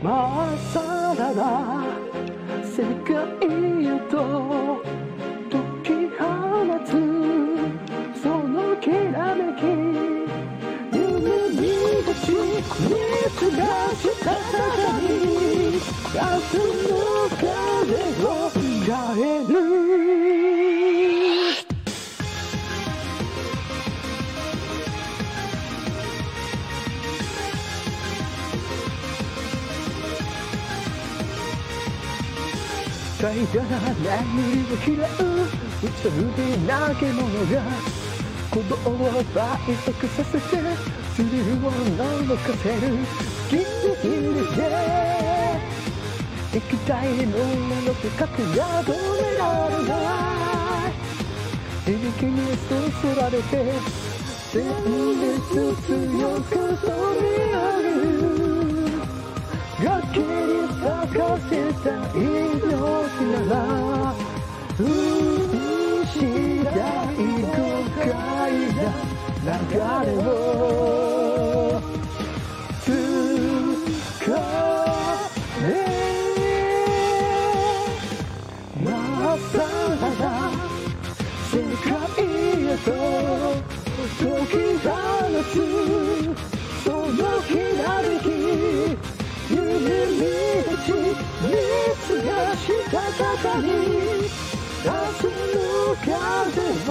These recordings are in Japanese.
まっさらな世界へと解き放つそのきらめき夢に立ち熱がした中に明日怠惰な眠りを嫌ううつでなけ者が鼓動を倍速させてスリルをのかせるギリギリで液体のなのと核が止められない響きにそそられて全力強く飛び上げる。をつかめまっさら世界へと解き放つそのきらめき夢見立ち熱がしたたかに明日の風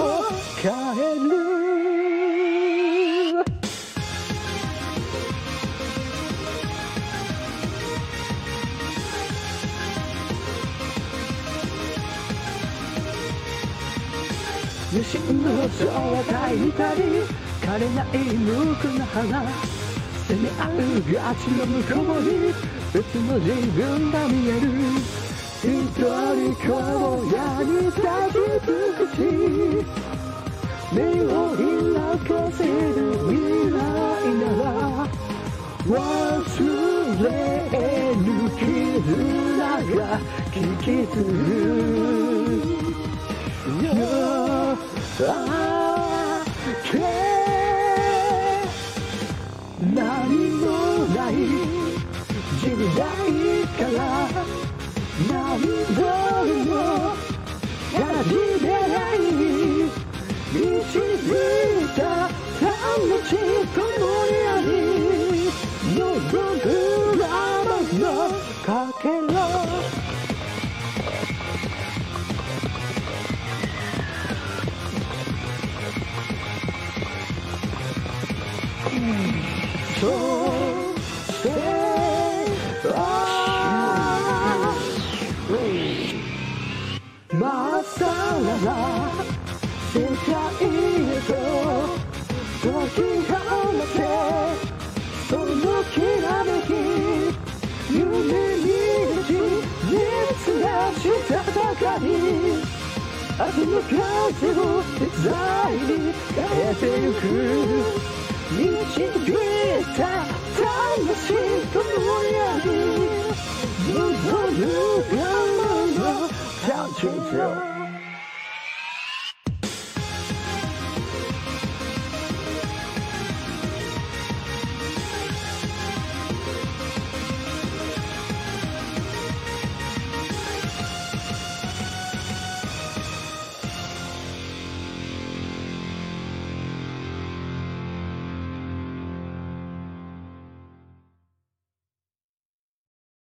を変える余震の空を焚いたり枯れない無垢な花攻め合うガチの向こうに別の自分が見える一人荒野に立ち尽くし。目を開かせる未来なら忘れぬ絆が引き継ぐ明け何もない時代から何度も始めない導いた楽しいこのやり望むままのかけろら世界へと解き放てそのきらめき夢に立ち熱がしたたかに明日の風をデザインに変えてゆく導いた魂このやり望む我慢の感情